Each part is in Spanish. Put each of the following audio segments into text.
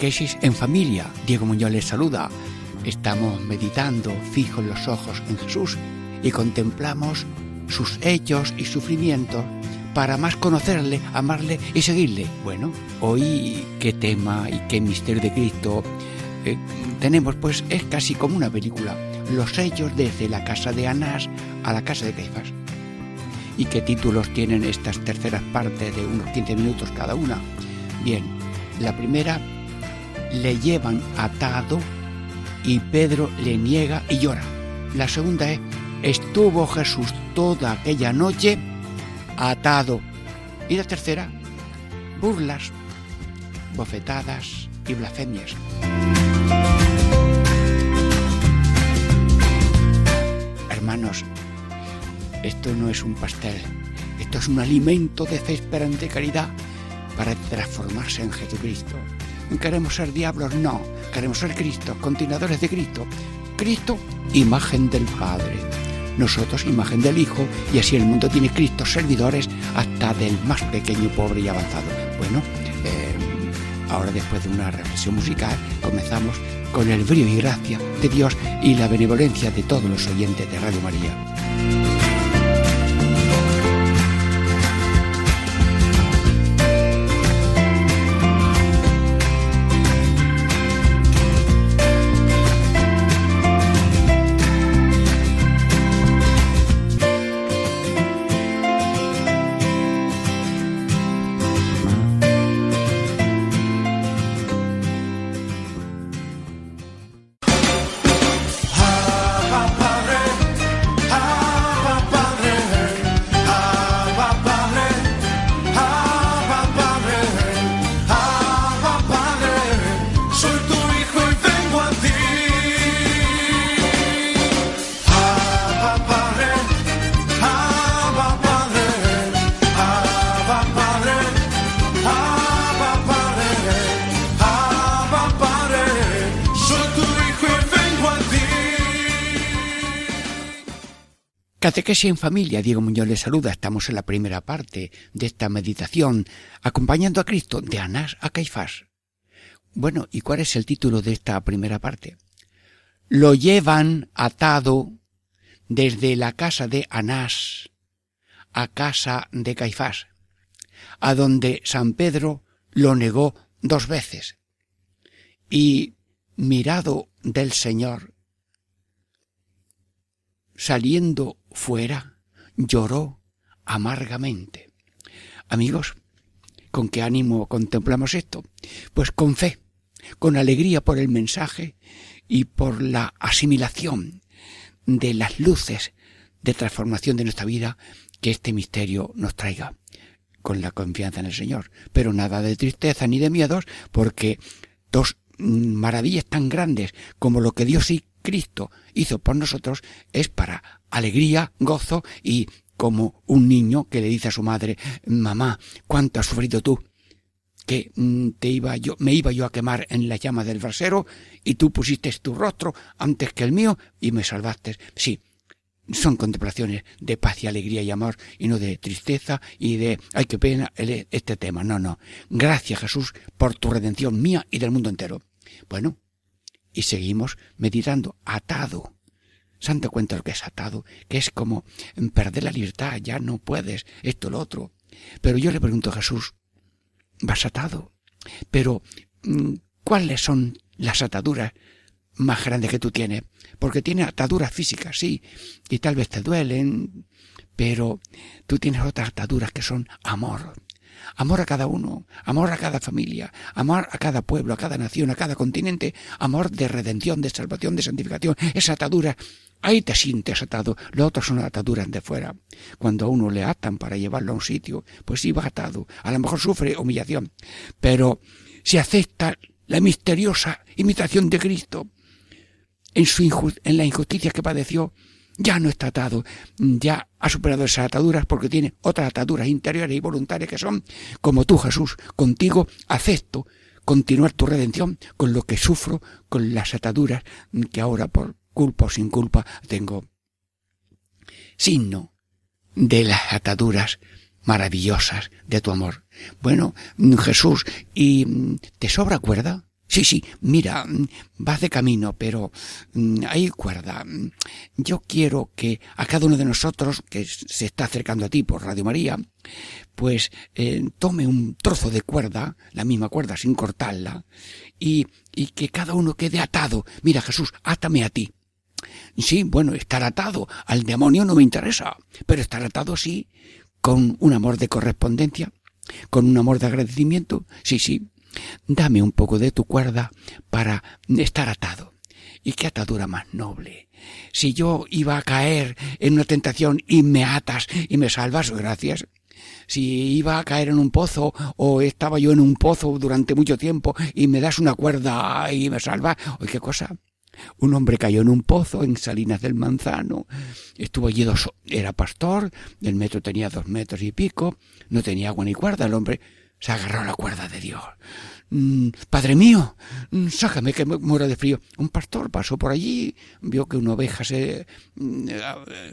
Catequesis en familia. Diego Muñoz les saluda. Estamos meditando fijos los ojos en Jesús y contemplamos sus hechos y sufrimientos para más conocerle, amarle y seguirle. Bueno, hoy qué tema y qué misterio de Cristo eh, tenemos, pues es casi como una película. Los hechos desde la casa de Anás a la casa de Caifás. ¿Y qué títulos tienen estas terceras partes de unos 15 minutos cada una? Bien, la primera le llevan atado y Pedro le niega y llora. La segunda es, estuvo Jesús toda aquella noche atado. Y la tercera, burlas, bofetadas y blasfemias. Hermanos, esto no es un pastel, esto es un alimento de fe, esperanza y caridad para transformarse en Jesucristo. ¿Queremos ser diablos? No. Queremos ser Cristo, continuadores de Cristo. Cristo, imagen del Padre. Nosotros, imagen del Hijo, y así el mundo tiene Cristo, servidores, hasta del más pequeño, pobre y avanzado. Bueno, eh, ahora después de una reflexión musical, comenzamos con el brío y gracia de Dios y la benevolencia de todos los oyentes de Radio María. En familia, Diego Muñoz les saluda. Estamos en la primera parte de esta meditación, acompañando a Cristo de Anás a Caifás. Bueno, ¿y cuál es el título de esta primera parte? Lo llevan atado desde la casa de Anás a casa de Caifás, a donde San Pedro lo negó dos veces. Y mirado del Señor, saliendo fuera, lloró amargamente. Amigos, ¿con qué ánimo contemplamos esto? Pues con fe, con alegría por el mensaje y por la asimilación de las luces de transformación de nuestra vida que este misterio nos traiga, con la confianza en el Señor. Pero nada de tristeza ni de miedos, porque dos maravillas tan grandes como lo que Dios y Cristo hizo por nosotros es para alegría, gozo y como un niño que le dice a su madre, mamá, ¿cuánto has sufrido tú? que mm, te iba yo, me iba yo a quemar en la llama del brasero y tú pusiste tu rostro antes que el mío y me salvaste. Sí, son contemplaciones de paz y alegría y amor y no de tristeza y de ay qué pena este tema. No, no. Gracias Jesús por tu redención mía y del mundo entero. Bueno, y seguimos meditando atado Santo cuenta lo que es atado, que es como perder la libertad, ya no puedes, esto, lo otro. Pero yo le pregunto a Jesús, vas atado, pero mm, ¿cuáles son las ataduras más grandes que tú tienes? Porque tienes ataduras físicas, sí, y tal vez te duelen, pero tú tienes otras ataduras que son amor, amor a cada uno, amor a cada familia, amor a cada pueblo, a cada nación, a cada continente, amor de redención, de salvación, de santificación, esa atadura Ahí te sientes atado. Lo otro son ataduras de fuera. Cuando a uno le atan para llevarlo a un sitio, pues sí va atado. A lo mejor sufre humillación. Pero si acepta la misteriosa imitación de Cristo, en, su en la injusticia que padeció, ya no está atado, ya ha superado esas ataduras porque tiene otras ataduras interiores y voluntarias que son, como tú Jesús, contigo acepto continuar tu redención con lo que sufro, con las ataduras que ahora por culpa o sin culpa tengo. Signo de las ataduras maravillosas de tu amor. Bueno, Jesús, ¿y te sobra cuerda? Sí, sí, mira, mm, vas de camino, pero mm, hay cuerda. Mm, yo quiero que a cada uno de nosotros que se está acercando a ti por Radio María, pues eh, tome un trozo de cuerda, la misma cuerda sin cortarla, y, y que cada uno quede atado. Mira, Jesús, átame a ti. Sí, bueno, estar atado al demonio no me interesa, pero estar atado sí, con un amor de correspondencia, con un amor de agradecimiento, sí, sí, Dame un poco de tu cuerda para estar atado. Y qué atadura más noble. Si yo iba a caer en una tentación y me atas y me salvas, gracias. Si iba a caer en un pozo o estaba yo en un pozo durante mucho tiempo y me das una cuerda y me salvas, oye, qué cosa. Un hombre cayó en un pozo en Salinas del Manzano. Estuvo allí dos, era pastor, el metro tenía dos metros y pico, no tenía agua ni cuerda, el hombre se agarró a la cuerda de Dios. Mm, Padre mío, mm, sácame que me muero de frío. Un pastor pasó por allí, vio que una oveja se mm,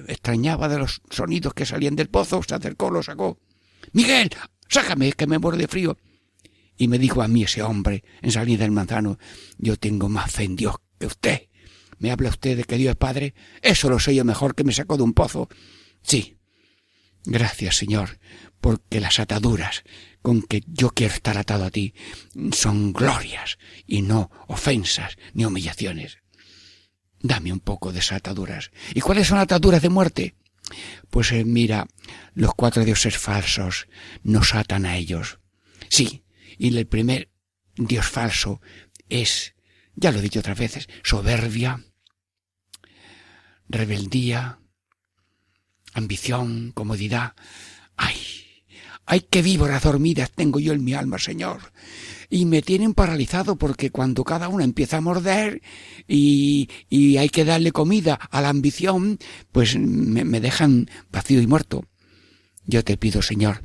extrañaba de los sonidos que salían del pozo, se acercó, lo sacó. Miguel, sácame que me muero de frío. Y me dijo a mí ese hombre en salida del manzano, yo tengo más fe en Dios usted. ¿Me habla usted de que Dios es Padre? Eso lo sé yo mejor que me sacó de un pozo. Sí. Gracias, Señor, porque las ataduras con que yo quiero estar atado a ti son glorias y no ofensas ni humillaciones. Dame un poco de esas ataduras. ¿Y cuáles son ataduras de muerte? Pues eh, mira, los cuatro dioses falsos nos atan a ellos. Sí, y el primer dios falso es, ya lo he dicho otras veces, soberbia, rebeldía, ambición, comodidad. ¡Ay! ¡Ay, qué víboras dormidas tengo yo en mi alma, Señor! Y me tienen paralizado porque cuando cada una empieza a morder y, y hay que darle comida a la ambición, pues me, me dejan vacío y muerto. Yo te pido, Señor,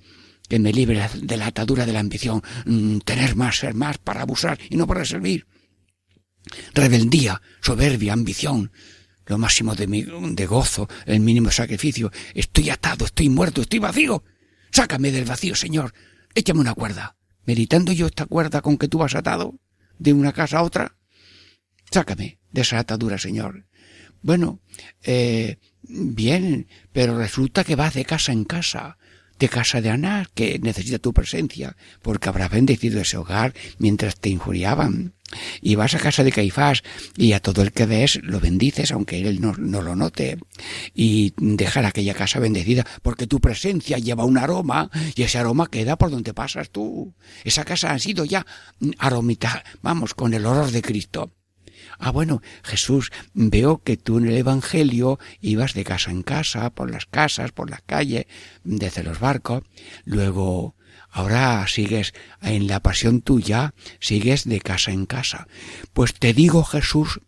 que me libres de la atadura de la ambición, mm, tener más, ser más para abusar y no para servir. Rebeldía, soberbia, ambición, lo máximo de, mi, de gozo, el mínimo sacrificio. Estoy atado, estoy muerto, estoy vacío. Sácame del vacío, Señor. Échame una cuerda. Meditando yo esta cuerda con que tú has atado de una casa a otra. Sácame de esa atadura, Señor. Bueno, eh, bien, pero resulta que vas de casa en casa, de casa de Ana, que necesita tu presencia, porque habrás bendecido ese hogar mientras te injuriaban y vas a casa de Caifás y a todo el que ves lo bendices aunque él no, no, lo note y dejar aquella casa bendecida porque tu presencia lleva un aroma y ese aroma queda por donde pasas tú. Esa casa ha sido ya aromita, vamos, con el olor de Cristo. Ah, bueno, Jesús, veo que tú en el Evangelio ibas de casa en casa, por las casas, por las calles, desde los barcos, luego Ahora sigues en la pasión tuya, sigues de casa en casa. Pues te digo, Jesús,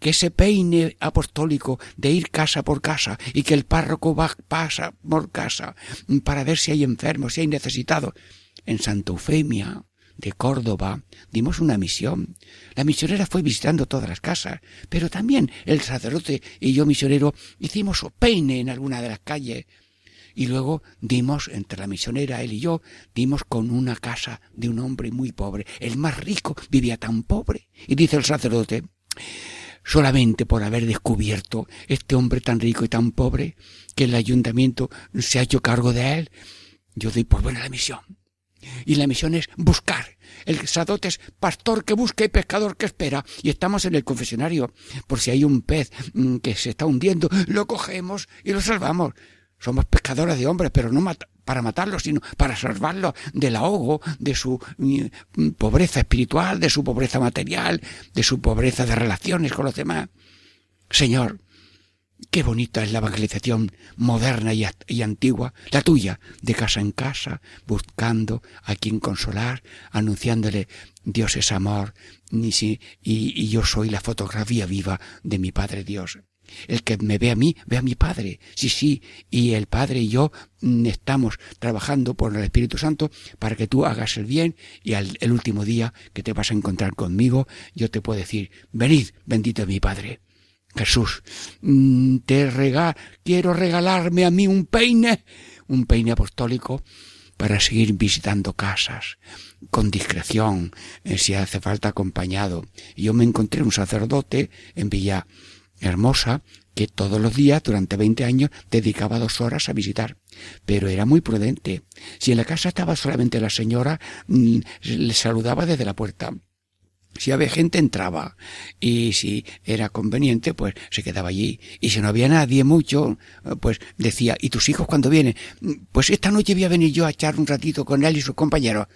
que ese peine apostólico de ir casa por casa y que el párroco va, pasa por casa para ver si hay enfermos, si hay necesitados. En Santa Eufemia de Córdoba dimos una misión. La misionera fue visitando todas las casas, pero también el sacerdote y yo misionero hicimos peine en alguna de las calles y luego dimos, entre la misionera, él y yo, dimos con una casa de un hombre muy pobre. El más rico vivía tan pobre. Y dice el sacerdote, solamente por haber descubierto este hombre tan rico y tan pobre, que el ayuntamiento se ha hecho cargo de él, yo doy por buena la misión. Y la misión es buscar. El sacerdote es pastor que busca y pescador que espera. Y estamos en el confesionario. Por si hay un pez mm, que se está hundiendo, lo cogemos y lo salvamos. Somos pescadores de hombres, pero no para matarlos, sino para salvarlos del ahogo, de su mm, pobreza espiritual, de su pobreza material, de su pobreza de relaciones con los demás. Señor, Qué bonita es la evangelización moderna y, antigua, la tuya, de casa en casa, buscando a quien consolar, anunciándole Dios es amor, y, y yo soy la fotografía viva de mi Padre Dios. El que me ve a mí, ve a mi Padre. Sí, sí, y el Padre y yo mm, estamos trabajando por el Espíritu Santo para que tú hagas el bien y al el último día que te vas a encontrar conmigo, yo te puedo decir, venid, bendito mi Padre. Jesús, mm, te rega quiero regalarme a mí un peine, un peine apostólico para seguir visitando casas con discreción, eh, si hace falta acompañado. Yo me encontré un sacerdote en Villa hermosa que todos los días durante veinte años dedicaba dos horas a visitar. Pero era muy prudente. Si en la casa estaba solamente la señora, mm, le saludaba desde la puerta. Si había gente entraba y si era conveniente pues se quedaba allí y si no había nadie mucho pues decía ¿y tus hijos cuando vienen? Mm, pues esta noche voy a venir yo a echar un ratito con él y sus compañeros.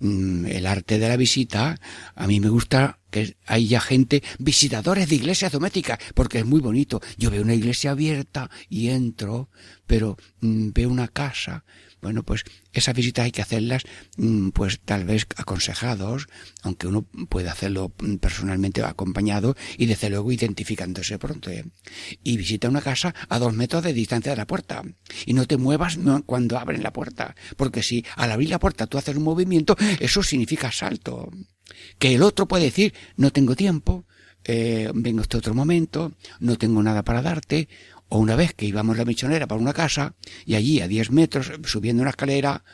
Mm, el arte de la visita, a mí me gusta que haya gente, visitadores de iglesias domésticas, porque es muy bonito. Yo veo una iglesia abierta y entro, pero mm, veo una casa bueno, pues esas visitas hay que hacerlas, mm, pues tal vez aconsejados, aunque uno puede hacerlo mm, personalmente acompañado y desde luego identificándose pronto. ¿eh? Y visita una casa a dos metros de distancia de la puerta. Y no te muevas cuando abren la puerta, porque si al abrir la puerta tú haces un movimiento, eso significa salto. Que el otro puede decir, no tengo tiempo, eh, vengo este otro momento, no tengo nada para darte, o una vez que íbamos la misionera para una casa y allí a diez metros, subiendo una escalera,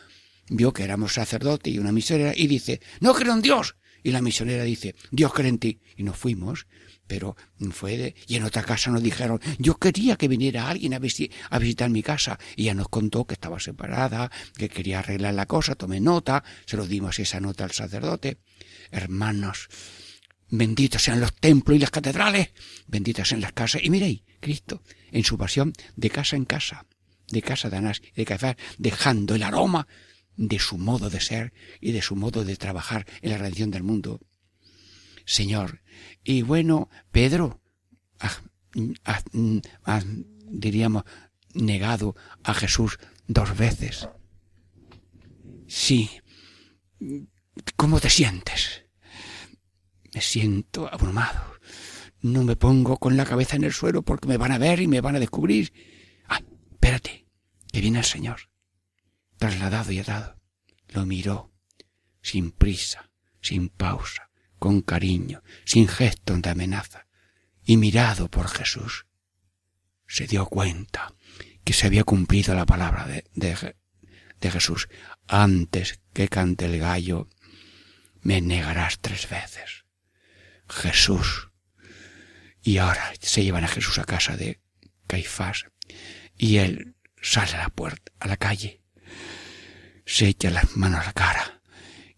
vio que éramos sacerdote y una misionera y dice, no creo en Dios. Y la misionera dice, Dios cree en ti. Y nos fuimos, pero fue de... Y en otra casa nos dijeron, yo quería que viniera alguien a, a visitar mi casa. Y ella nos contó que estaba separada, que quería arreglar la cosa, tomé nota, se lo dimos esa nota al sacerdote. Hermanos, benditos sean los templos y las catedrales, benditas sean las casas. Y miréis, Cristo, en su pasión de casa en casa, de casa de Anás y de Caifás, dejando el aroma de su modo de ser y de su modo de trabajar en la redención del mundo. Señor, y bueno, Pedro, diríamos, negado a Jesús dos veces. Sí. ¿Cómo te sientes? Me siento abrumado no me pongo con la cabeza en el suelo porque me van a ver y me van a descubrir. ¡Ay! Espérate, que viene el Señor. Trasladado y atado. Lo miró, sin prisa, sin pausa, con cariño, sin gesto de amenaza. Y mirado por Jesús, se dio cuenta que se había cumplido la palabra de, de Jesús. Antes que cante el gallo, me negarás tres veces. Jesús y ahora se llevan a Jesús a casa de Caifás y él sale a la puerta, a la calle, se echa las manos a la cara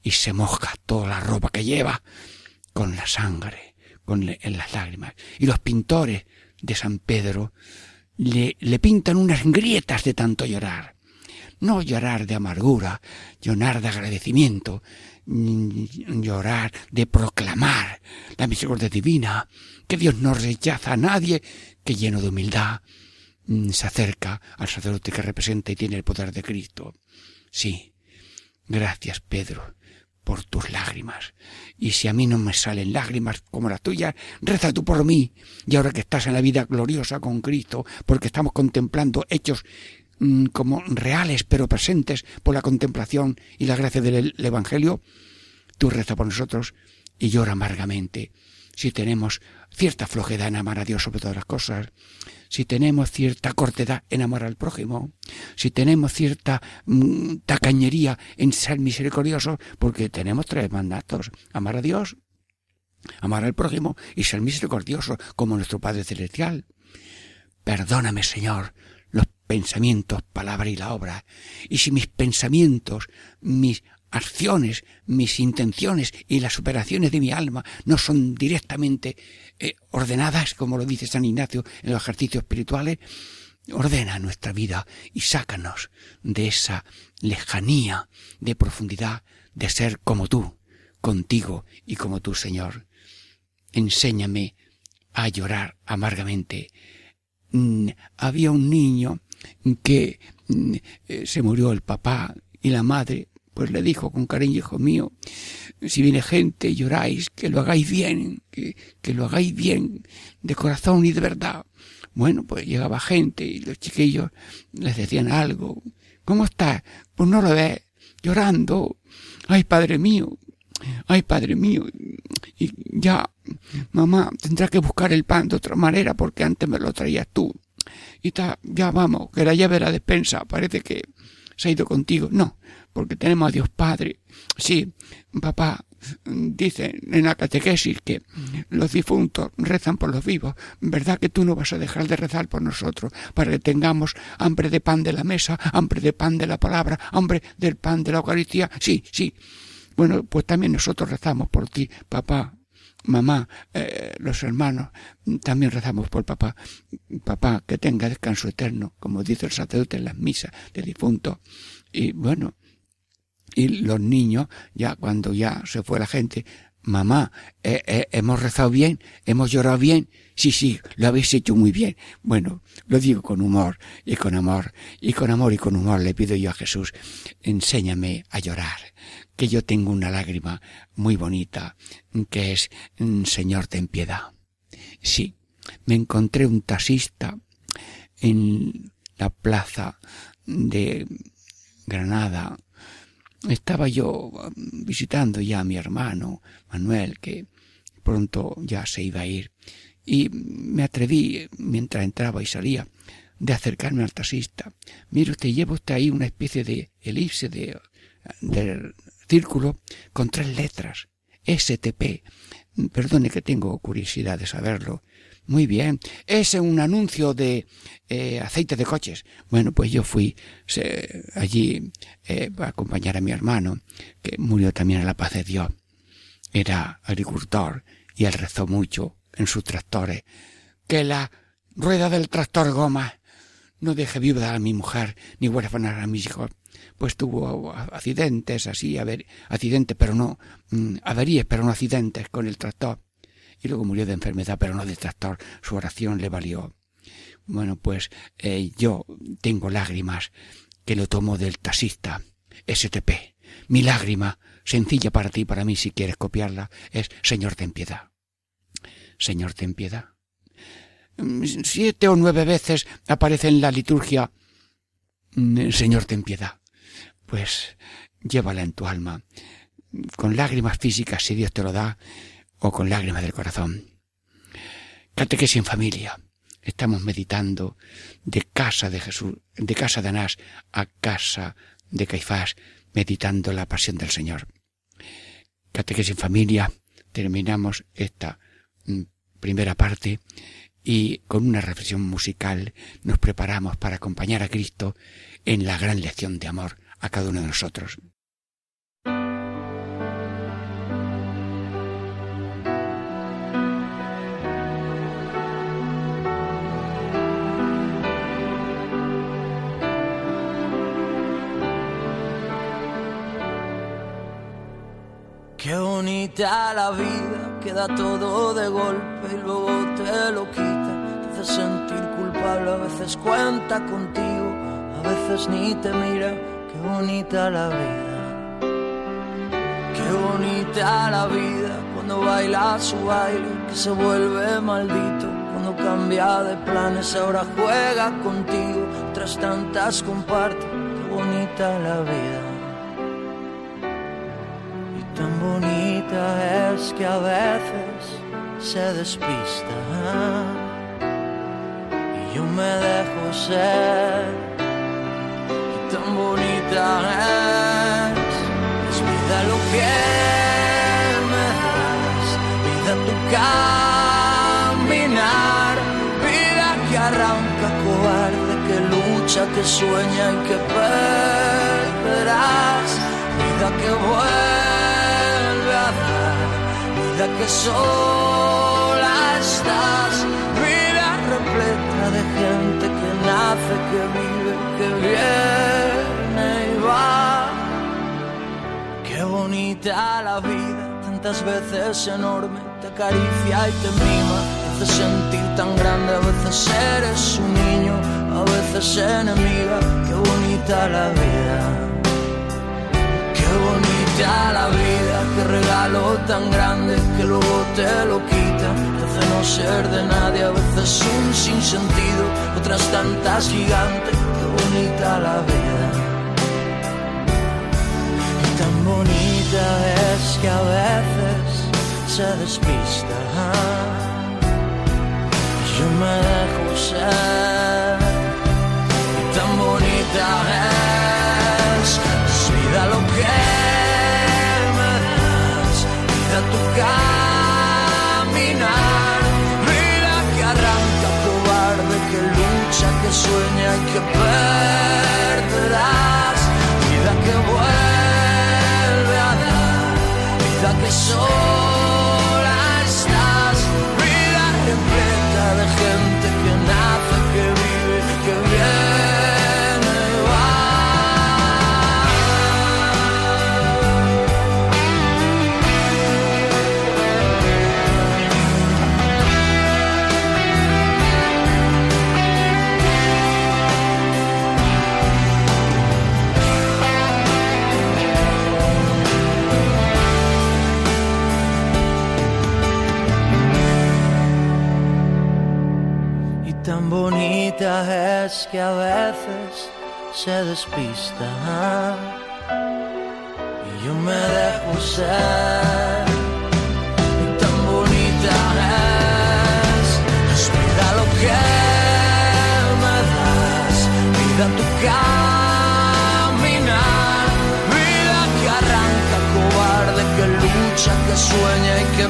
y se moja toda la ropa que lleva con la sangre, con en las lágrimas. Y los pintores de San Pedro le, le pintan unas grietas de tanto llorar. No llorar de amargura, llorar de agradecimiento, llorar de proclamar la misericordia divina, que Dios no rechaza a nadie, que lleno de humildad mm, se acerca al sacerdote que representa y tiene el poder de Cristo. Sí, gracias Pedro por tus lágrimas. Y si a mí no me salen lágrimas como las tuyas, reza tú por mí. Y ahora que estás en la vida gloriosa con Cristo, porque estamos contemplando hechos mm, como reales pero presentes por la contemplación y la gracia del Evangelio, tú reza por nosotros y llora amargamente. Si tenemos cierta flojedad en amar a Dios sobre todas las cosas, si tenemos cierta cortedad en amar al prójimo, si tenemos cierta mm, tacañería en ser misericordiosos, porque tenemos tres mandatos, amar a Dios, amar al prójimo y ser misericordioso como nuestro Padre Celestial. Perdóname, Señor, pensamientos, palabra y la obra. Y si mis pensamientos, mis acciones, mis intenciones y las operaciones de mi alma no son directamente eh, ordenadas, como lo dice San Ignacio en los ejercicios espirituales, ordena nuestra vida y sácanos de esa lejanía de profundidad de ser como tú, contigo y como tú, Señor. Enséñame a llorar amargamente mm, había un niño que eh, se murió el papá y la madre pues le dijo con cariño, hijo mío, si viene gente lloráis, que lo hagáis bien, que, que lo hagáis bien, de corazón y de verdad. Bueno, pues llegaba gente y los chiquillos les decían algo. ¿Cómo estás? Pues no lo ves, llorando. Ay, padre mío, ay, padre mío. Y ya, mamá, tendrá que buscar el pan de otra manera porque antes me lo traías tú. Y ta, ya vamos, que la llave de la despensa parece que se ha ido contigo. No, porque tenemos a Dios Padre. Sí, papá, dice en la catequesis que los difuntos rezan por los vivos. ¿Verdad que tú no vas a dejar de rezar por nosotros para que tengamos hambre de pan de la mesa, hambre de pan de la palabra, hambre del pan de la Eucaristía? Sí, sí. Bueno, pues también nosotros rezamos por ti, papá, mamá, eh, los hermanos, también rezamos por papá. Papá, que tenga descanso eterno, como dice el sacerdote en las misas de difunto. Y bueno, y los niños, ya cuando ya se fue la gente, mamá, eh, eh, hemos rezado bien, hemos llorado bien, sí, sí, lo habéis hecho muy bien. Bueno, lo digo con humor y con amor, y con amor y con humor le pido yo a Jesús, enséñame a llorar, que yo tengo una lágrima muy bonita, que es, mm, Señor, ten piedad. Sí, me encontré un taxista en la plaza de Granada, estaba yo um, visitando ya a mi hermano Manuel, que pronto ya se iba a ir, y me atreví, mientras entraba y salía, de acercarme al taxista. Mire usted, lleva usted ahí una especie de elipse de, de círculo con tres letras. STP. Perdone que tengo curiosidad de saberlo. Muy bien. Es un anuncio de eh, aceite de coches. Bueno, pues yo fui allí eh, a acompañar a mi hermano, que murió también a la paz de Dios. Era agricultor y él rezó mucho en sus tractores. Que la rueda del tractor goma no deje viuda a mi mujer ni huérfana a mis hijos. Pues tuvo accidentes así, a ver, accidentes, pero no, mm, averías, pero no accidentes con el tractor y luego murió de enfermedad, pero no de tractor. Su oración le valió. Bueno, pues eh, yo tengo lágrimas que lo tomo del taxista, STP. Mi lágrima, sencilla para ti y para mí si quieres copiarla, es Señor ten piedad. Señor ten piedad. Mm, siete o nueve veces aparece en la liturgia mm, Señor ten piedad. Pues llévala en tu alma, con lágrimas físicas si Dios te lo da, o con lágrimas del corazón. Catequesis en familia. Estamos meditando de casa de Jesús, de casa de Anás a casa de Caifás, meditando la pasión del Señor. Catequesis en familia. Terminamos esta mm, primera parte y con una reflexión musical nos preparamos para acompañar a Cristo en la gran lección de amor a cada uno de nosotros. Qué bonita la vida, queda todo de golpe y luego te lo quita. Te hace sentir culpable, a veces cuenta contigo, a veces ni te mira. Qué bonita la vida. Qué bonita la vida cuando baila su baile, que se vuelve maldito. Cuando cambia de planes, ahora juega contigo. Tras tantas comparte, qué bonita la vida. Tan bonita es que a veces se despista y yo me dejo ser. Bonita es, vida lo que me das, vida tu caminar, vida que arranca cobarde, que lucha, que sueña y que perderás, vida que vuelve que sola estás, vida repleta de gente que nace, que vive, que viene va. Qué bonita la vida, tantas veces enorme, te acaricia y te mima, te veces sentir tan grande, a veces eres un niño, a veces enemiga, qué bonita la vida. Qué bonita la vida, qué regalo tan grande que luego te lo quita, te hace no ser de nadie, a veces un sinsentido, otras tantas gigantes, qué bonita la vida. Bonita es que a veces se despista. Yo me dejo ser y tan bonita es. Es vida lo que me das, vida tu caminar, vida que arranca cobarde, que lucha, que sueña y que perderás, vida que se despista. Y yo me dejo ser. Y tan bonita es. Es vida lo que me das. Vida tu caminar. Vida que arranca cobarde, que lucha, que sueña y que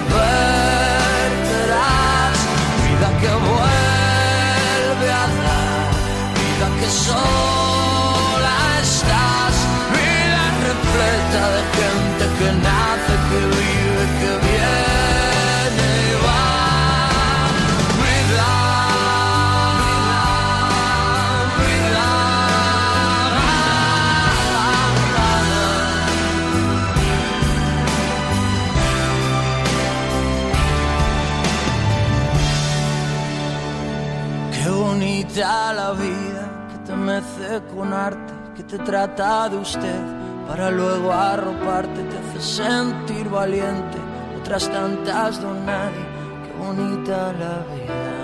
te trata de usted para luego arroparte, te hace sentir valiente. Otras tantas don nadie, qué bonita la vida.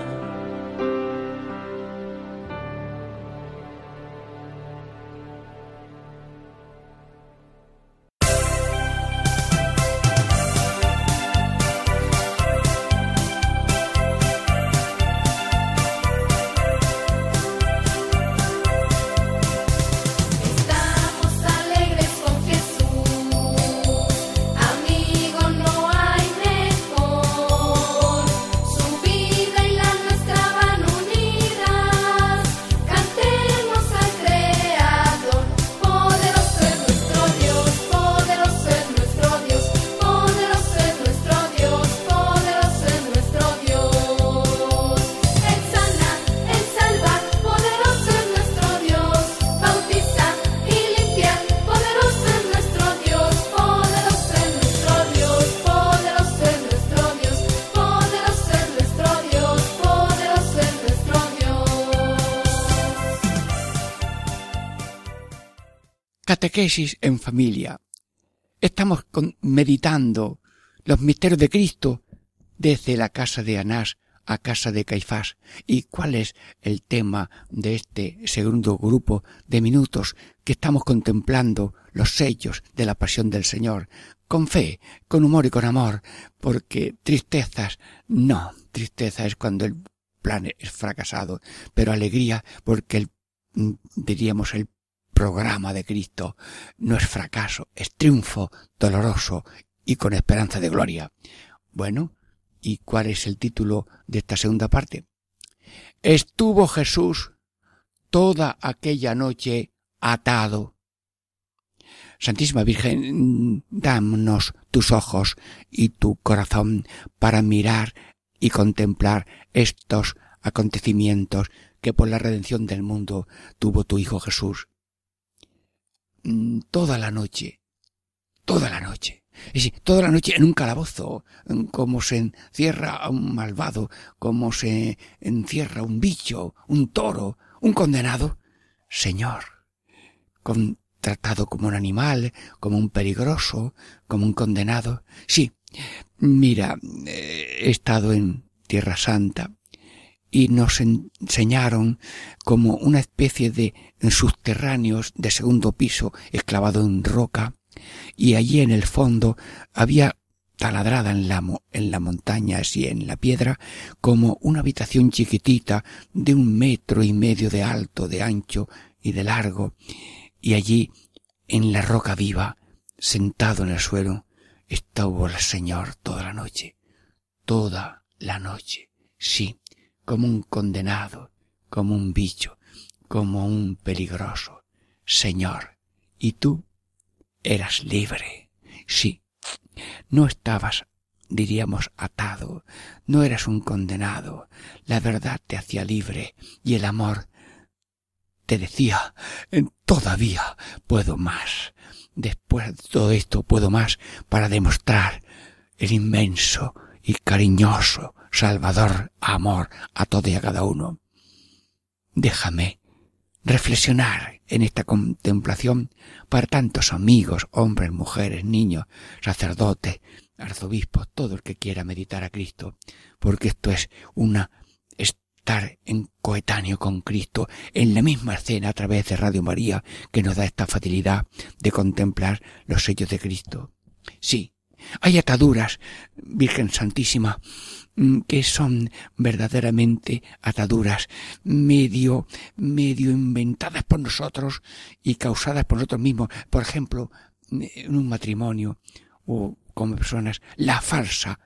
Catequesis en familia. Estamos con- meditando los misterios de Cristo desde la casa de Anás a casa de Caifás. ¿Y cuál es el tema de este segundo grupo de minutos que estamos contemplando los sellos de la pasión del Señor? Con fe, con humor y con amor, porque tristezas, no, tristeza es cuando el plan es fracasado, pero alegría porque el, mm, diríamos el programa de Cristo no es fracaso, es triunfo doloroso y con esperanza de gloria. Bueno, ¿y cuál es el título de esta segunda parte? Estuvo Jesús toda aquella noche atado. Santísima Virgen, dámonos tus ojos y tu corazón para mirar y contemplar estos acontecimientos que por la redención del mundo tuvo tu Hijo Jesús. Mm, Toda la noche, toda la noche. Es decir, toda la noche en un calabozo, como se encierra a un malvado, como se encierra un bicho, un toro, un condenado. Señor, con, tratado como un animal, como un peligroso, como un condenado. Sí, mira, eh, he estado en Tierra Santa y nos enseñaron como una especie de subterráneos de segundo piso esclavado en roca y allí en el fondo había taladrada en la, en la montaña, así en la piedra, como una habitación chiquitita de un metro y medio de alto, de ancho y de largo, y allí, en la roca viva, sentado en el suelo, estuvo el Señor toda la noche, toda la noche, sí, como un condenado, como un bicho, como un peligroso. Señor, ¿y tú? eras libre. Sí, no estabas, diríamos, atado, no eras un condenado. La verdad te hacía libre y el amor te decía, todavía puedo más. Después de todo esto puedo más para demostrar el inmenso y cariñoso Salvador amor a todo y a cada uno. Déjame reflexionar en esta contemplación para tantos amigos, hombres, mujeres, niños, sacerdotes, arzobispos, todo el que quiera meditar a Cristo, porque esto es una estar en coetáneo con Cristo en la misma escena a través de Radio María que nos da esta facilidad de contemplar los sellos de Cristo. Sí, hay ataduras, Virgen Santísima, Mm, que son verdaderamente ataduras medio, medio inventadas por nosotros y causadas por nosotros mismos. Por ejemplo, en un matrimonio o como personas, la falsa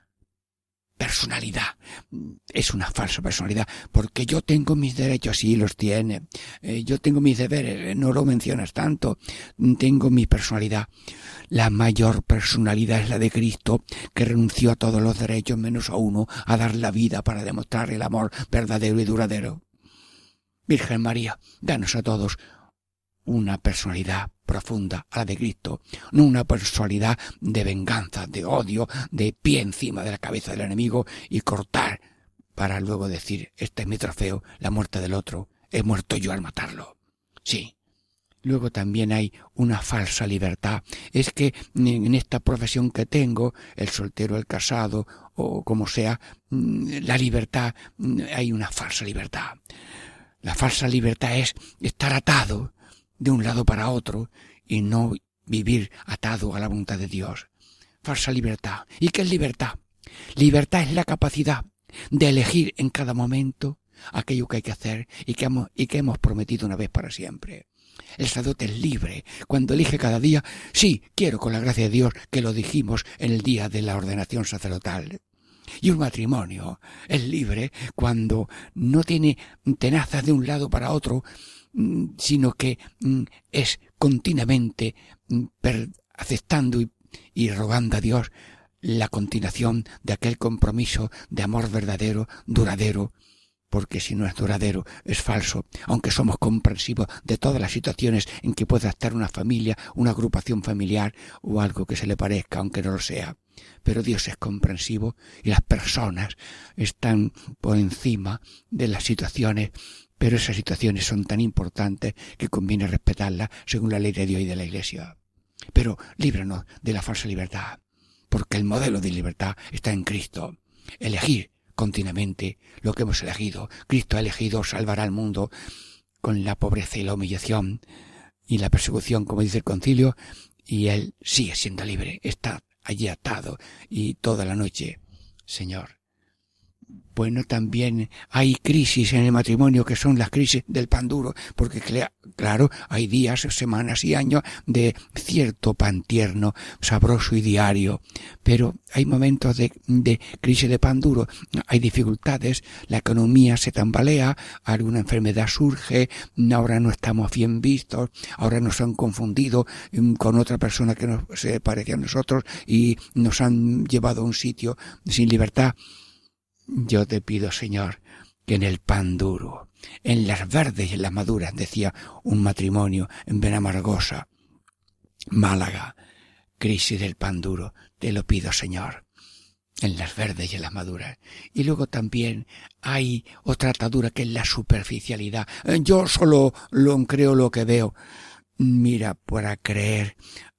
personalidad. Es una falsa personalidad, porque yo tengo mis derechos, sí los tiene. Eh, yo tengo mis deberes, no lo mencionas tanto. Tengo mi personalidad. La mayor personalidad es la de Cristo, que renunció a todos los derechos menos a uno, a dar la vida para demostrar el amor verdadero y duradero. Virgen María, danos a todos una personalidad profunda a la de Cristo, no una personalidad de venganza, de odio, de pie encima de la cabeza del enemigo y cortar para luego decir, este es mi trofeo, la muerte del otro, he muerto yo al matarlo. Sí. Luego también hay una falsa libertad. Es que en esta profesión que tengo, el soltero, el casado, o como sea, mm, la libertad, mm, hay una falsa libertad. La falsa libertad es estar atado, de un lado para otro y no vivir atado a la voluntad de Dios. Falsa libertad. ¿Y qué es libertad? Libertad es la capacidad de elegir en cada momento aquello que hay que hacer y que hemos, y que hemos prometido una vez para siempre. El sacerdote es libre cuando elige cada día, sí, quiero con la gracia de Dios que lo dijimos en el día de la ordenación sacerdotal. Y un matrimonio es libre cuando no tiene tenazas de un lado para otro, sino que mm, es continuamente mm, aceptando y, rogando a Dios la continuación de aquel compromiso de amor verdadero, duradero, porque si no es duradero, es falso, aunque somos comprensivos de todas las situaciones en que pueda estar una familia, una agrupación familiar o algo que se le parezca, aunque no lo sea. Pero Dios es comprensivo y las personas están por encima de las situaciones pero esas situaciones son tan importantes que conviene respetarlas según la ley de Dios y de la Iglesia. Pero líbranos de la falsa libertad, porque el modelo de libertad está en Cristo. Elegir continuamente lo que hemos elegido. Cristo ha elegido salvar al mundo con la pobreza y la humillación y la persecución, como dice el concilio, y él sigue siendo libre, está allí atado y toda la noche. Señor, bueno, también hay crisis en el matrimonio que son las crisis del pan duro, porque claro, hay días, semanas y años de cierto pan tierno, sabroso y diario, pero hay momentos de, crisis de pan duro, hay dificultades, la economía se tambalea, alguna enfermedad surge, ahora no estamos bien vistos, ahora nos han confundido mm, con otra persona que no se parece a nosotros y nos han llevado a un sitio sin libertad. Yo te pido, Señor, que en el pan duro, en las verdes y en las maduras, decía un matrimonio en Benamargosa, Málaga, crisis del pan duro. Te lo pido, Señor en las verdes y en las maduras. Y luego también hay otra atadura que es la superficialidad. Yo solo lo creo lo que veo. Mira, para creer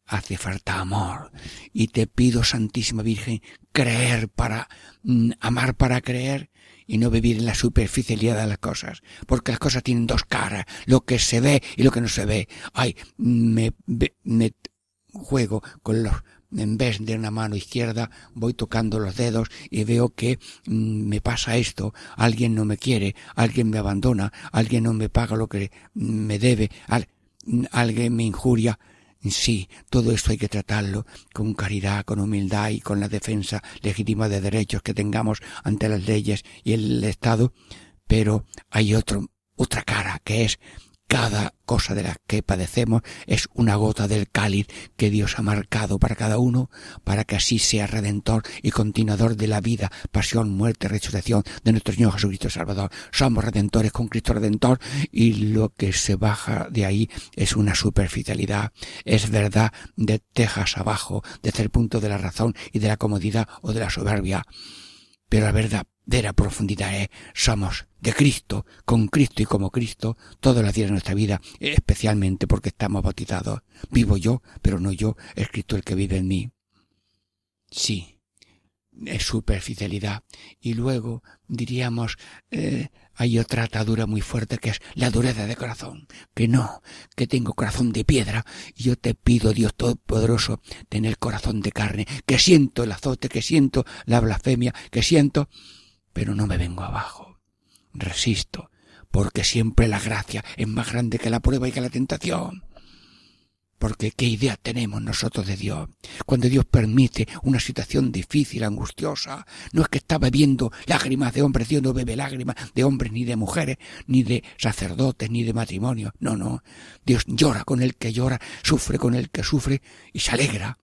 hace falta amor. Y te pido, Santísima Virgen, creer para mm, amar para creer y no vivir en la superficialidad de las cosas, porque las cosas tienen dos caras, lo que se ve y lo que no se ve. Ay, me, me juego con los en vez de una mano izquierda voy tocando los dedos y veo que mm, me pasa esto, alguien no me quiere, alguien me abandona, alguien no me paga lo que me debe, mm, alguien me injuria. Sí, todo esto hay que tratarlo con caridad, con humildad y con la defensa legítima de derechos que tengamos ante las leyes y el Estado, pero hay otro, otra cara que es cada cosa de la que padecemos es una gota del cáliz que Dios ha marcado para cada uno, para que así sea redentor y continuador de la vida, pasión, muerte, resurrección de nuestro Señor Jesucristo Salvador. Somos redentores con Cristo Redentor y lo que se baja de ahí es una superficialidad, es verdad de tejas abajo, desde el punto de la razón y de la comodidad o de la soberbia. Pero la verdad la profundidad es, somos de Cristo, con Cristo y como Cristo, todos los días de nuestra vida, especialmente porque estamos bautizados. Vivo yo, pero no yo, es Cristo el que vive en mí. Sí, es superficialidad. Y luego diríamos, eh, hay otra atadura muy fuerte que es la dureza de corazón. Que no, que tengo corazón de piedra. Y yo te pido, Dios Todopoderoso, tener corazón de carne, que siento el azote, que siento la blasfemia, que siento pero no me vengo abajo. Resisto, porque siempre la gracia es más grande que la prueba y que la tentación. Porque qué idea tenemos nosotros de Dios. Cuando Dios permite una situación difícil, angustiosa, no es que está bebiendo lágrimas de hombres, Dios no bebe lágrimas de hombres ni de mujeres, ni de sacerdotes, ni de matrimonio. No, no. Dios llora con el que llora, sufre con el que sufre y se alegra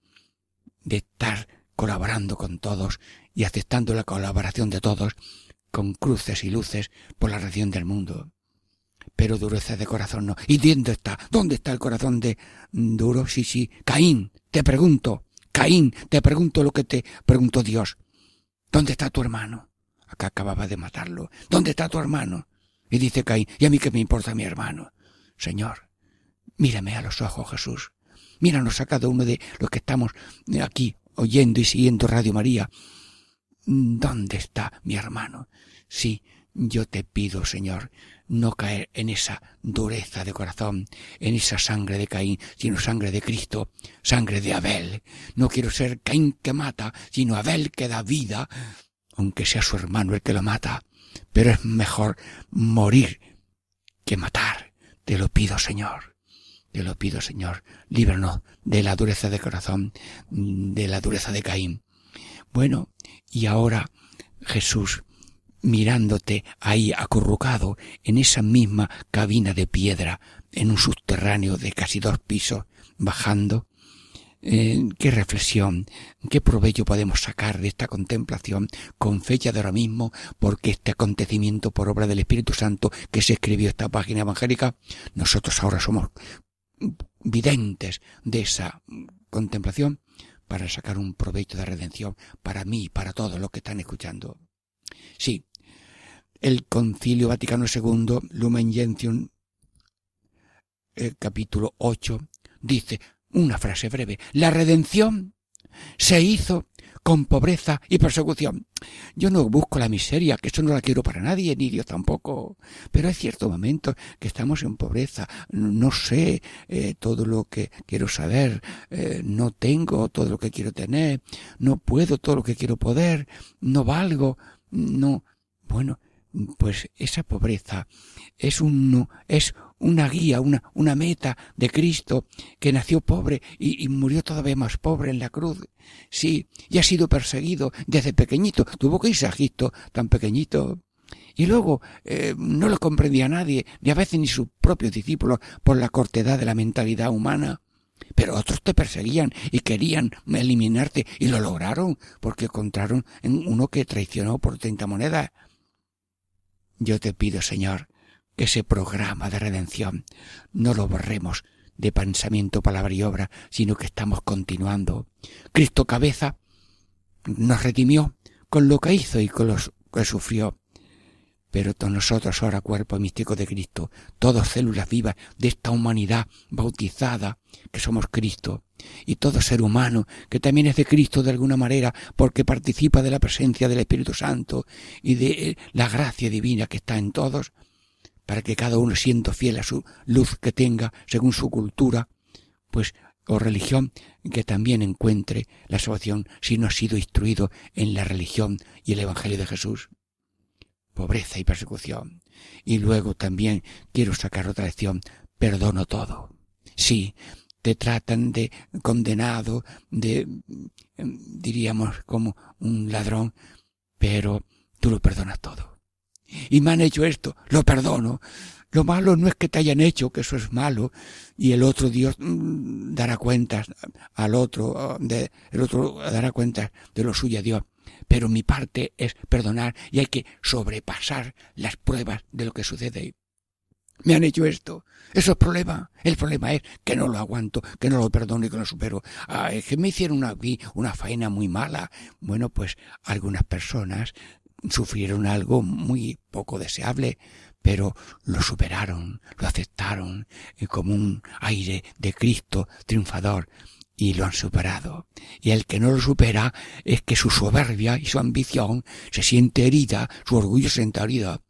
de estar colaborando con todos y aceptando la colaboración de todos con cruces y luces por la región del mundo. Pero dureza de corazón no. ¿Y dónde está? ¿Dónde está el corazón de duro? Sí, sí. Caín, te pregunto. Caín, te pregunto lo que te preguntó Dios. ¿Dónde está tu hermano? Acá acababa de matarlo. ¿Dónde está tu hermano? Y dice Caín, ¿y a mí qué me importa mi hermano? Señor, mírame a los ojos, Jesús. Míranos a cada uno de los que estamos aquí oyendo y siguiendo Radio María. ¿Dónde está mi hermano? Sí, yo te pido, Señor, no caer en esa dureza de corazón, en esa sangre de Caín, sino sangre de Cristo, sangre de Abel. No quiero ser Caín que mata, sino Abel que da vida, aunque sea su hermano el que lo mata. Pero es mejor morir que matar. Te lo pido, Señor. Te lo pido, Señor. Líbranos de la dureza de corazón, de la dureza de Caín. Bueno, y ahora Jesús mirándote ahí acurrucado en esa misma cabina de piedra, en un subterráneo de casi dos pisos, bajando, eh, qué reflexión, qué provecho podemos sacar de esta contemplación con fecha de ahora mismo, porque este acontecimiento por obra del Espíritu Santo que se escribió esta página evangélica, nosotros ahora somos videntes de esa contemplación para sacar un provecho de redención para mí y para todos los que están escuchando. Sí, el Concilio Vaticano II, Lumen Gentium, el eh, capítulo 8, dice una frase breve, la redención se hizo con pobreza y persecución. Yo no busco la miseria, que eso no la quiero para nadie, ni Dios tampoco. Pero hay ciertos momentos que estamos en pobreza. No sé eh, todo lo que quiero saber, eh, no tengo todo lo que quiero tener, no puedo todo lo que quiero poder, no valgo, no. Bueno, pues esa pobreza es un es una guía, una, una meta de Cristo que nació pobre y, murió todavía más pobre en la cruz. Sí, y ha sido perseguido desde pequeñito. Tuvo que irse a Egipto tan pequeñito. Y luego eh, no lo comprendía nadie, ni a veces ni sus propios discípulos, por la cortedad de la mentalidad humana. Pero otros te perseguían y querían eliminarte y lo lograron porque encontraron en uno que traicionó por treinta monedas. Yo te pido, Señor, ese programa de redención no lo borremos de pensamiento, palabra y obra, sino que estamos continuando. Cristo cabeza nos redimió con lo que hizo y con lo que sufrió. Pero todos nosotros ahora, cuerpo místico de Cristo, todos células vivas de esta humanidad bautizada, que somos Cristo, y todo ser humano, que también es de Cristo de alguna manera, porque participa de la presencia del Espíritu Santo y de la gracia divina que está en todos, para que cada uno siendo fiel a su luz que tenga, según su cultura, pues o religión que también encuentre la salvación si no ha sido instruido en la religión y el Evangelio de Jesús. Pobreza y persecución. Y luego también quiero sacar otra lección, perdono todo. Sí, te tratan de condenado, de, diríamos, como un ladrón, pero tú lo perdonas todo. Y me han hecho esto, lo perdono. Lo malo no es que te hayan hecho, que eso es malo, y el otro Dios mm, dará cuentas al otro, de, el otro dará cuentas de lo suyo a Dios. Pero mi parte es perdonar y hay que sobrepasar las pruebas de lo que sucede. Me han hecho esto. Eso es problema. El problema es que no lo aguanto, que no lo perdono y que no lo supero. Ah, es que me hicieron una faena muy mala. Bueno, pues algunas personas sufrieron algo muy poco deseable, pero lo superaron, lo aceptaron como un aire de Cristo triunfador y lo han superado. Y el que no lo supera es que su soberbia y su ambición se siente herida, su orgullo se siente herida.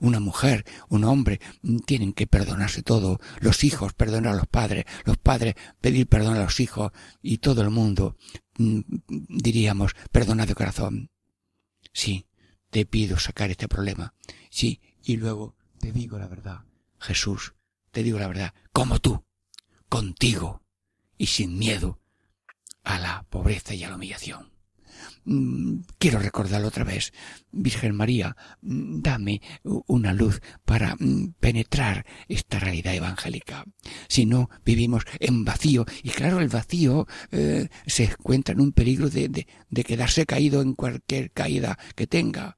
Una mujer, un hombre, tienen que perdonarse todo. Los hijos perdonar a los padres, los padres pedir perdón a los hijos y todo el mundo, mm, diríamos, perdona de corazón. Sí, te pido sacar este problema. Sí, y luego te digo la verdad, Jesús, te digo la verdad, como tú, contigo y sin miedo a la pobreza y a la humillación. Mm, quiero recordarlo otra vez. Virgen María, mm, dame una luz para mm, penetrar esta realidad evangélica. Si no, vivimos en vacío. Y claro, el vacío eh, se encuentra en un peligro de, quedarse caído en cualquier caída que tenga.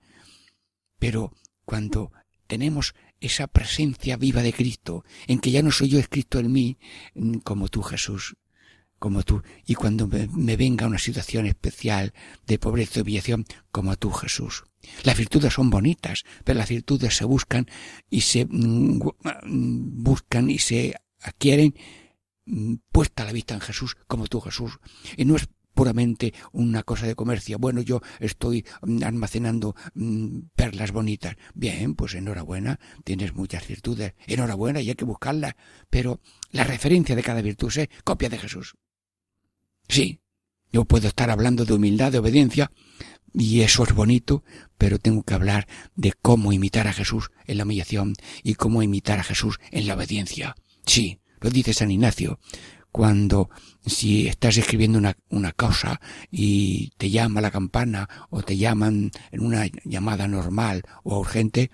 Pero cuando tenemos esa presencia viva de Cristo, en que ya no soy yo, es Cristo en mí, mm, como tú Jesús, como tú, y cuando me, venga una situación especial de pobreza y humillación, como tú Jesús. Las virtudes son bonitas, pero las virtudes se buscan y se mm, mm, buscan y se adquieren puesta la vista en Jesús, como tú Jesús. Y no puramente una cosa de comercio. Bueno, yo estoy mm, almacenando mm, perlas bonitas. Bien, pues enhorabuena, tienes muchas virtudes. Enhorabuena y hay que buscarlas. Pero la referencia de cada virtud es copia de Jesús. Sí, yo puedo estar hablando de humildad, de obediencia, y eso es bonito, pero tengo que hablar de cómo imitar a Jesús en la humillación y cómo imitar a Jesús en la obediencia. Sí, lo dice San Ignacio cuando si estás escribiendo una, una cosa y te llama la campana o te llaman en una llamada normal o urgente,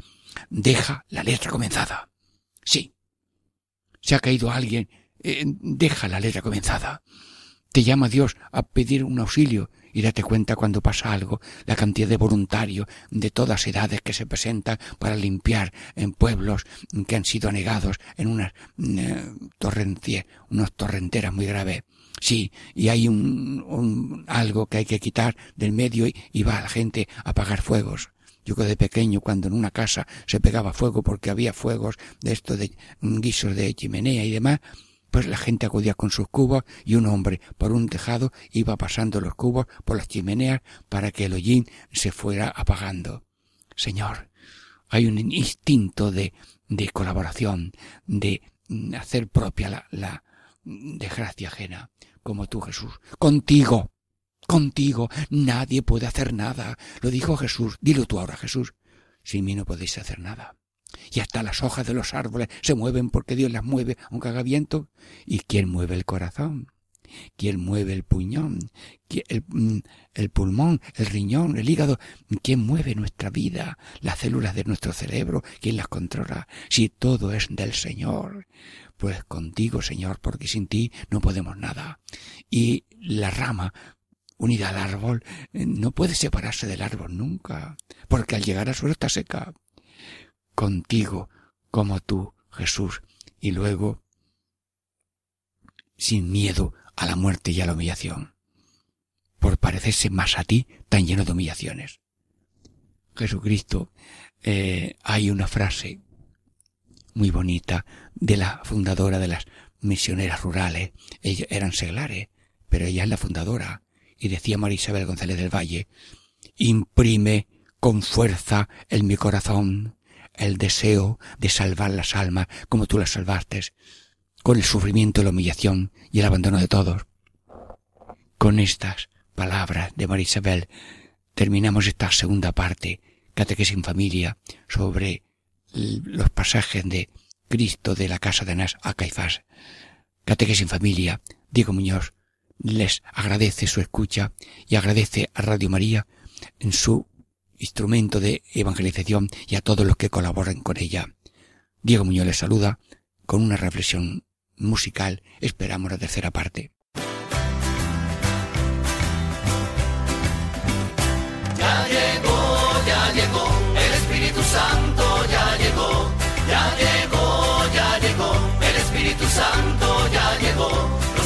deja la letra comenzada. Sí. Se ha caído alguien, eh, deja la letra comenzada. Te llama Dios a pedir un auxilio y date cuenta cuando pasa algo, la cantidad de voluntarios de todas edades que se presentan para limpiar en pueblos que han sido anegados en unas eh, unas torrenteras muy graves. Sí, y hay un, un, algo que hay que quitar del medio y, y va la gente a apagar fuegos. Yo que de pequeño, cuando en una casa se pegaba fuego porque había fuegos de esto de guisos de chimenea y demás, pues la gente acudía con sus cubos y un hombre por un tejado iba pasando los cubos por las chimeneas para que el hollín se fuera apagando. Señor, hay un instinto de, de colaboración, de hacer propia la, la desgracia ajena, como tú, Jesús. Contigo, contigo, nadie puede hacer nada. Lo dijo Jesús. Dilo tú ahora, Jesús. Sin mí no podéis hacer nada y hasta las hojas de los árboles se mueven porque Dios las mueve aunque haga viento. ¿Y quién mueve el corazón? ¿Quién mueve el puñón? El, mm, el, pulmón, el riñón, el hígado? ¿Quién mueve nuestra vida? Las células de nuestro cerebro, ¿quién las controla? Si todo es del Señor. Pues contigo, Señor, porque sin ti no podemos nada. Y la rama unida al árbol eh, no puede separarse del árbol nunca, porque al llegar a suelo está seca contigo como tú, Jesús. Y luego sin miedo a la muerte y a la humillación, por parecerse más a ti tan lleno de humillaciones. Jesucristo, eh, hay una frase muy bonita de la fundadora de las misioneras rurales. Ellas eran seglares, pero ella es la fundadora. Y decía María Isabel González del Valle, imprime con fuerza en mi corazón el deseo de salvar las almas como tú las salvaste, con el sufrimiento, la humillación y el abandono de todos. Con estas palabras de María Isabel terminamos esta segunda parte, Catequesis en Familia, sobre los pasajes de Cristo de la casa de Anás a Caifás. Catequesis en Familia, Diego Muñoz les agradece su escucha y agradece a Radio María en su instrumento de evangelización y a todos los que colaboran con ella. Diego Muñoz les saluda con una reflexión musical. Esperamos la tercera parte.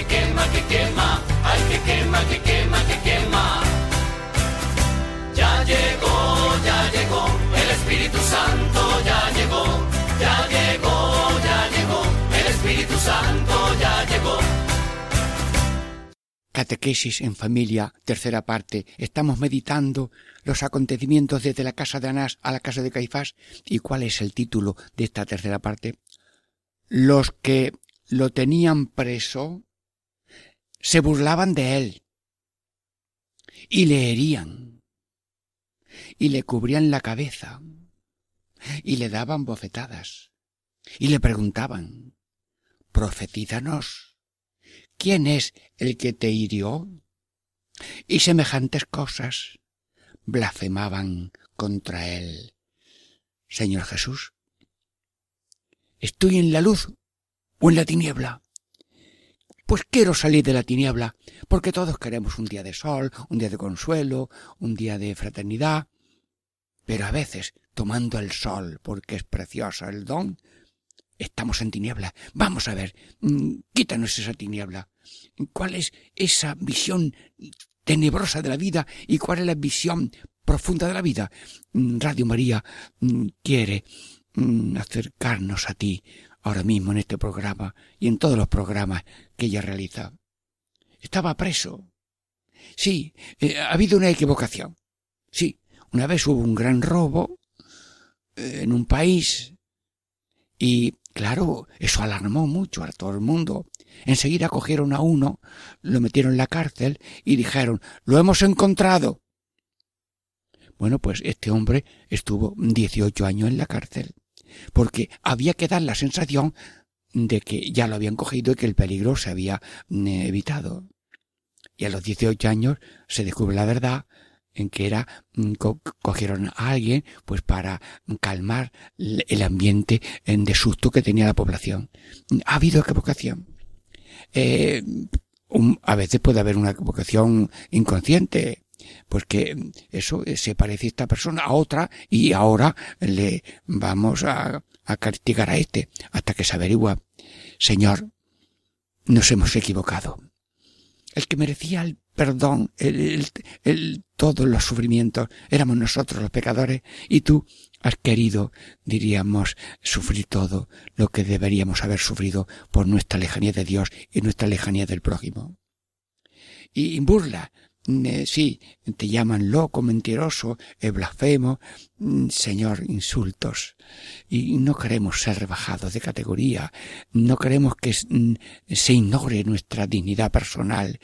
que quema, que quema, ay, que quema, que quema, que quema. Ya llegó, ya llegó, el Espíritu Santo ya llegó, ya llegó, ya llegó, el Espíritu Santo ya llegó. Catequesis en familia, tercera parte. Estamos meditando los acontecimientos desde la casa de Anás a la casa de Caifás. ¿Y cuál es el título de esta tercera parte? Los que lo tenían preso se burlaban de él y le herían y le cubrían la cabeza y le daban bofetadas y le preguntaban profetízanos ¿quién es el que te hirió? Y semejantes cosas blasfemaban contra él. Señor Jesús, ¿estoy en la luz o en la tiniebla? Pues quiero salir de la tiniebla, porque todos queremos un día de sol, un día de consuelo, un día de fraternidad, pero a veces, tomando el sol, porque es precioso el don, estamos en tiniebla. Vamos a ver, mm, quítanos esa tiniebla. ¿Cuál es esa visión tenebrosa de la vida y cuál es la visión profunda de la vida? Mm, Radio María mm, quiere acercarnos a ti ahora mismo en este programa y en todos los programas que ella realiza. Estaba preso. Sí, eh, ha habido una equivocación. Sí, una vez hubo un gran robo eh, en un país y Claro, eso alarmó mucho a todo el mundo. Enseguida cogieron a uno, lo metieron en la cárcel y dijeron, lo hemos encontrado. Bueno, pues este hombre estuvo 18 años en la cárcel, porque había que dar la sensación de que ya lo habían cogido y que el peligro se había mm, evitado. Y a los 18 años se descubre la verdad en que era mm, co cogieron a alguien pues para calmar el ambiente de susto que tenía la población. Ha habido equivocación. Eh, a veces puede haber una equivocación inconsciente, pues que eso eh, se parece esta persona a otra y ahora le vamos a, castigar a este hasta que se averigua. Señor, nos hemos equivocado. El que merecía el perdón, el, el, todos los sufrimientos, éramos nosotros los pecadores, y tú has querido, diríamos, sufrir todo lo que deberíamos haber sufrido por nuestra lejanía de Dios y nuestra lejanía del prójimo. Y burla eh, sí, te llaman loco, mentiroso, eh, blasfemo, mm, Señor, insultos. Y no queremos ser rebajados de categoría, no queremos que mm, se ignore nuestra dignidad personal.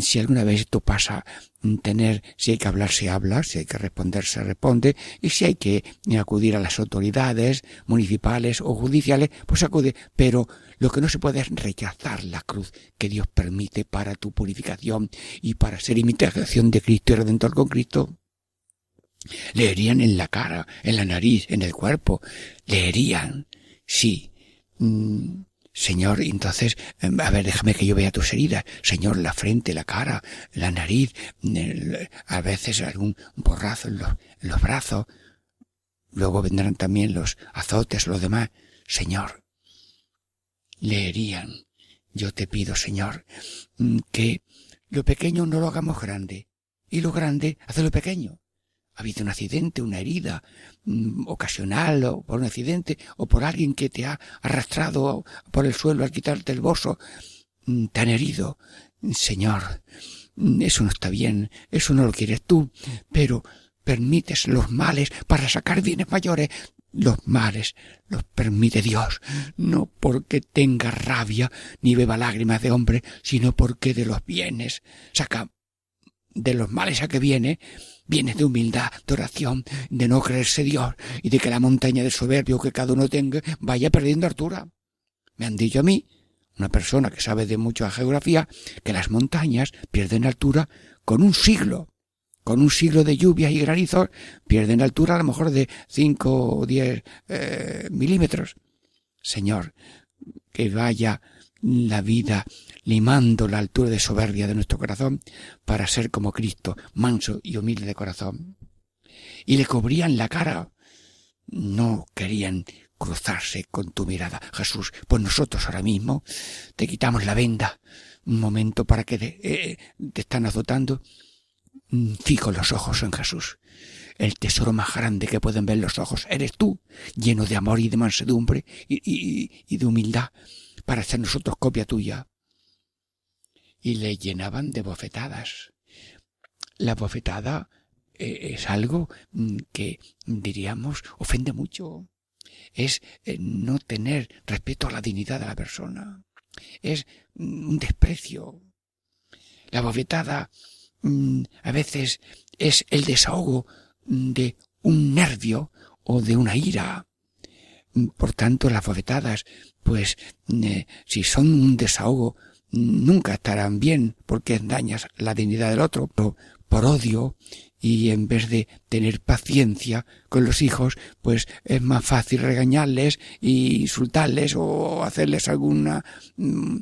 Si alguna vez esto pasa, mm, tener, si hay que hablar, se habla, si hay que responder, se responde, y si hay que acudir a las autoridades municipales o judiciales, pues acude, pero lo que no se puede es rechazar la cruz que Dios permite para tu purificación y para ser imitación de Cristo y Redentor con Cristo. Leerían en la cara, en la nariz, en el cuerpo. Leerían. Sí. Mm, Señor, entonces, em, a ver, déjame que yo vea tus heridas. Señor, la frente, la cara, la nariz, a veces algún borrazo en los, en los brazos. Luego vendrán también los azotes, los demás. Señor, leerían. Yo te pido, Señor, mm, que lo pequeño no lo hagamos grande, y lo grande hace lo pequeño. Ha habido un accidente, una herida mm, ocasional, o por un accidente, o por alguien que te ha arrastrado por el suelo al quitarte el bozo, mm, te han herido. Señor, eso no está bien, eso no lo quieres tú, pero permites los males para sacar bienes mayores. Los males los permite Dios, no porque tenga rabia ni beba lágrimas de hombre, sino porque de los bienes saca de los males a que viene, viene de humildad, de oración, de no creerse Dios y de que la montaña de soberbio que cada uno tenga vaya perdiendo altura. Me han dicho a mí, una persona que sabe de mucha geografía, que las montañas pierden altura con un siglo con un siglo de lluvias y granizos, pierden altura a lo mejor de cinco o diez eh, milímetros. Señor, que vaya la vida limando la altura de soberbia de nuestro corazón para ser como Cristo, manso y humilde de corazón. Y le cubrían la cara. No querían cruzarse con tu mirada. Jesús, pues nosotros ahora mismo te quitamos la venda un momento para que te, eh, te están azotando Mm, fijo los ojos en Jesús. El tesoro más grande que pueden ver los ojos eres tú, lleno de amor y de mansedumbre y, de humildad, para ser nosotros copia tuya. Y le llenaban de bofetadas. La bofetada eh, es algo mm, que, diríamos, ofende mucho. Es eh, no tener respeto a la dignidad de la persona. Es mm, un desprecio. La bofetada Mm, a veces es el desahogo de un nervio o de una ira. Por tanto, las bofetadas, pues, eh, si son un desahogo, nunca estarán bien porque dañas la dignidad del otro por, odio y en vez de tener paciencia con los hijos, pues es más fácil regañarles e insultarles o hacerles alguna mm,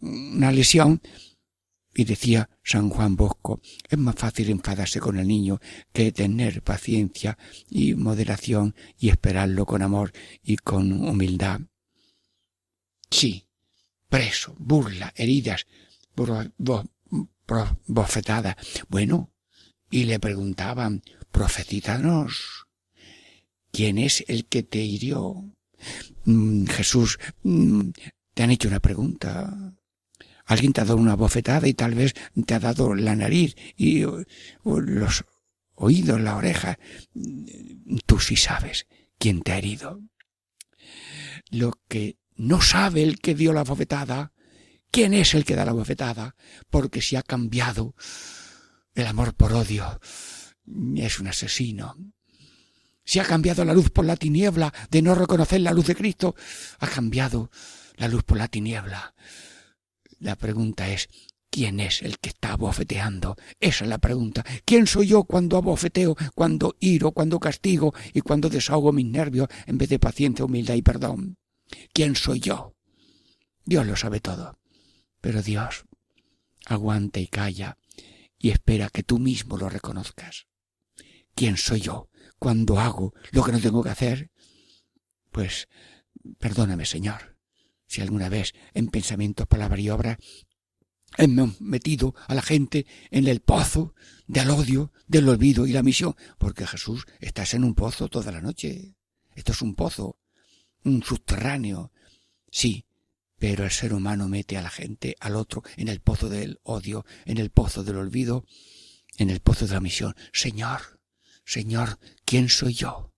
una lesión y decía San Juan Bosco, es más fácil enfadarse con el niño que tener paciencia y moderación y esperarlo con amor y con humildad. Sí, preso, burla, heridas, bofetadas. Bueno, y le preguntaban, profetítanos, ¿quién es el que te hirió? Mm, Jesús, mm, te han hecho una pregunta. Alguien te ha dado una bofetada y tal vez te ha dado la nariz y los oídos, la oreja. Tú sí sabes quién te ha herido. Lo que no sabe el que dio la bofetada, quién es el que da la bofetada, porque si ha cambiado el amor por odio, es un asesino. Si ha cambiado la luz por la tiniebla de no reconocer la luz de Cristo, ha cambiado la luz por la tiniebla la pregunta es, ¿quién es el que está abofeteando? Esa es la pregunta. ¿Quién soy yo cuando abofeteo, cuando iro, cuando castigo y cuando desahogo mis nervios en vez de paciencia, humildad y perdón? ¿Quién soy yo? Dios lo sabe todo. Pero Dios aguanta y calla y espera que tú mismo lo reconozcas. ¿Quién soy yo cuando hago lo que no tengo que hacer? Pues perdóname, Señor si alguna vez en pensamientos, palabra y obra hemos metido a la gente en el pozo del odio, del olvido y la misión, porque Jesús estás en un pozo toda la noche. Esto es un pozo, subterráneo. Sí, Pero el ser humano mete a la gente, al otro, en el pozo del odio, en el pozo del olvido, en el pozo de la misión. Señor, Señor, ¿quién soy yo?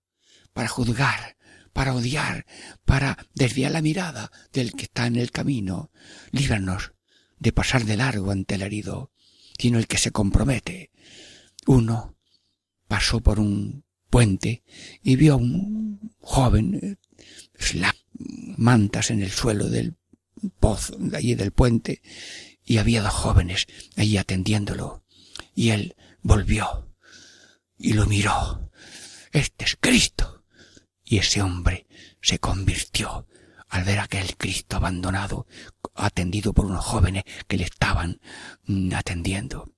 Para juzgar, para odiar, para desviar la mirada del que está en el camino. Líbranos de pasar de largo ante el herido, sino el que se compromete. Uno pasó por un puente y vio a un joven mantas en el suelo del pozo, de allí del puente, y había dos jóvenes allí atendiéndolo. Y él volvió y lo miró. Este es Cristo. Y ese hombre se convirtió al ver aquel Cristo abandonado, atendido por unos jóvenes que le estaban mm, atendiendo.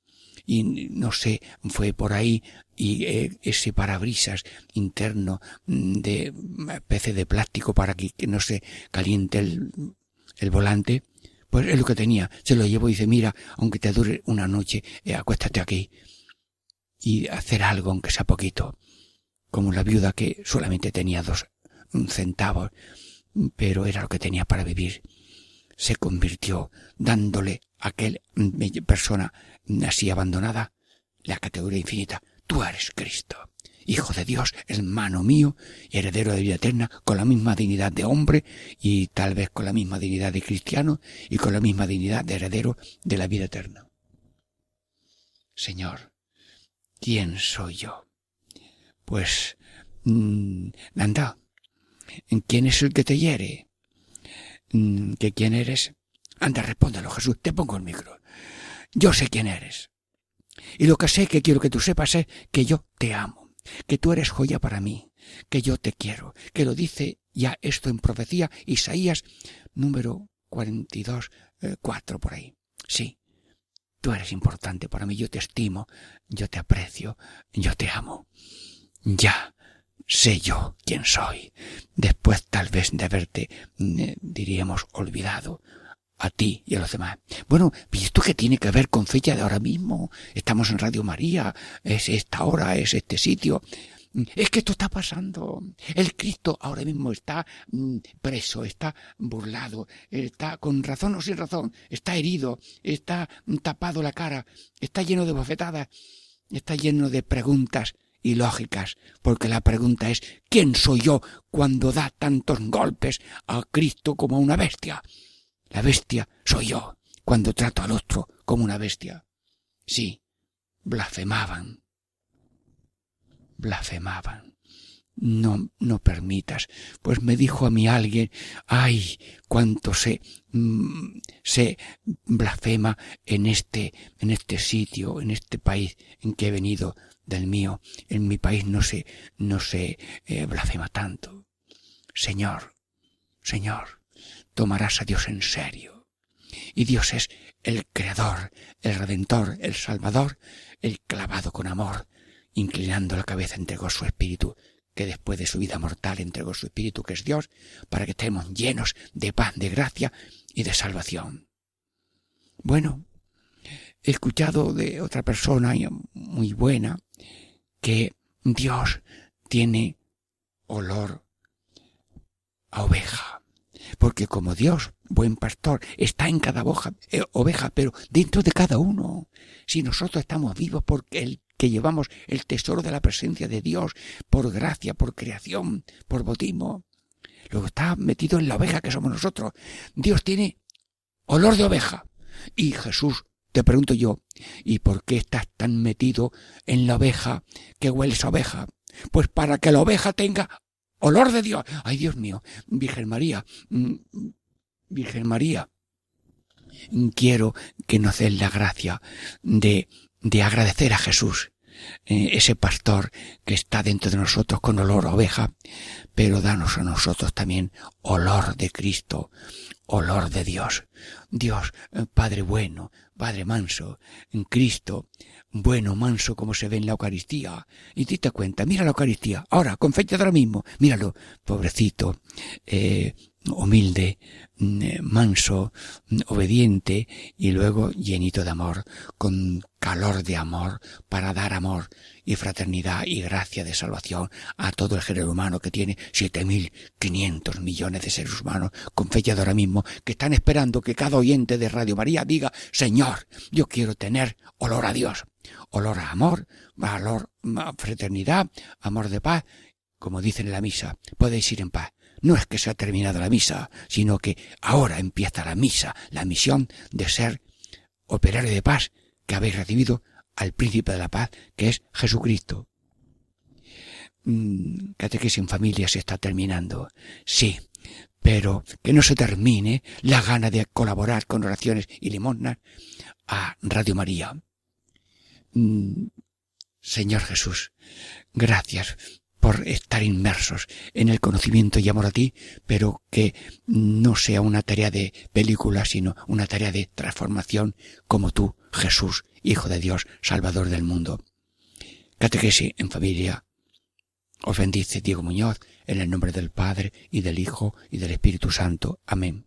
Y no sé, fue por ahí y eh, ese parabrisas interno mm, de especie de plástico para que, no se caliente el, volante, pues es lo que tenía. Se lo llevó y dice, mira, aunque te dure una noche, eh, acuéstate aquí y hacer algo, aunque sea poquito. Como la viuda que solamente tenía dos centavos, pero era lo que tenía para vivir. Se convirtió dándole aquel persona así abandonada la categoría infinita. Tú eres Cristo, Hijo de Dios, hermano mío y heredero de vida eterna, con la misma dignidad de hombre y tal vez con la misma dignidad de cristiano y con la misma dignidad de heredero de la vida eterna. Señor, ¿quién soy yo? Pues, mmm, anda, ¿quién es el que te hiere? Mm, ¿Que quién eres? Anda, respóndelo, Jesús, te pongo el micro. Yo sé quién eres. Y lo que sé que quiero que tú sepas es que yo te amo, que tú eres joya para mí, que yo te quiero, que lo dice ya esto en profecía Isaías número 42, eh, 4 por ahí. Sí, tú eres importante para mí, yo te estimo, yo te aprecio, yo te amo. Ya sé yo quién soy, después tal vez de haberte, eh, diríamos, olvidado a ti y a los demás. Bueno, ¿y esto qué tiene que ver con fecha de ahora mismo? Estamos en Radio María, es esta hora, es este sitio. Es que esto está pasando. El Cristo ahora mismo está mm, preso, está burlado, está con razón o sin razón, está herido, está tapado la cara, está lleno de bofetadas, está lleno de preguntas ilógicas, porque la pregunta es ¿quién soy yo cuando da tantos golpes a Cristo como a una bestia? La bestia soy yo cuando trato al otro como una bestia. Sí, blasfemaban. Blasfemaban. No, no permitas. Pues me dijo a mí alguien, ay, cuánto se, mm, se blasfema en este, en este sitio, en este país en que he venido del mío. En mi país no se, no se eh, blasfema tanto. Señor, Señor, tomarás a Dios en serio. Y Dios es el Creador, el Redentor, el Salvador, el clavado con amor, inclinando la cabeza entregó su espíritu, que después de su vida mortal entregó su espíritu, que es Dios, para que estemos llenos de paz, de gracia y de salvación. Bueno, he escuchado de otra persona muy buena que Dios tiene olor a oveja porque como Dios, buen pastor, está en cada eh, oveja, pero dentro de cada uno. Si nosotros estamos vivos porque el que llevamos el tesoro de la presencia de Dios, por gracia, por creación, por bautismo, lo está metido en la oveja que somos nosotros. Dios tiene olor de oveja. Y Jesús, te pregunto yo, ¿y por qué estás tan metido en la oveja que hueles a oveja? Pues para que la oveja tenga olor de Dios. Ay, Dios mío, Virgen María, mm, Virgen María, quiero que nos den la gracia de, de agradecer a Jesús, eh, ese pastor que está dentro de nosotros con olor a oveja, pero danos a nosotros también olor de Cristo, olor de Dios. Dios, eh, Padre bueno, Padre manso, Cristo, bueno, manso como se ve en la Eucaristía. Y te cuenta, mira la Eucaristía, ahora, con fecha de ahora mismo, míralo, pobrecito, eh, humilde, mm, eh, manso, mm, obediente y luego llenito de amor, con calor de amor para dar amor y fraternidad y gracia de salvación a todo el género humano que tiene siete mil quinientos millones de seres humanos con fecha de ahora mismo que están esperando que cada oyente de Radio María diga Señor, yo quiero tener olor a Dios, olor a amor, valor, a fraternidad, amor de paz, como dicen en la misa, podéis ir en paz. No es que se ha terminado la misa, sino que ahora empieza la misa, la misión de ser operario de paz que habéis recibido al príncipe de la paz, que es Jesucristo. Mm, catequesis en familia se está terminando. Sí, pero que no se termine la gana de colaborar con oraciones y limosnas a Radio María. Mm, Señor Jesús, gracias por estar inmersos en el conocimiento y amor a ti, pero que no sea una tarea de película, sino una tarea de transformación como tú, Jesús, Hijo de Dios, Salvador del mundo. Catequesis en familia. Os bendice Diego Muñoz en el nombre del Padre y del Hijo y del Espíritu Santo. Amén.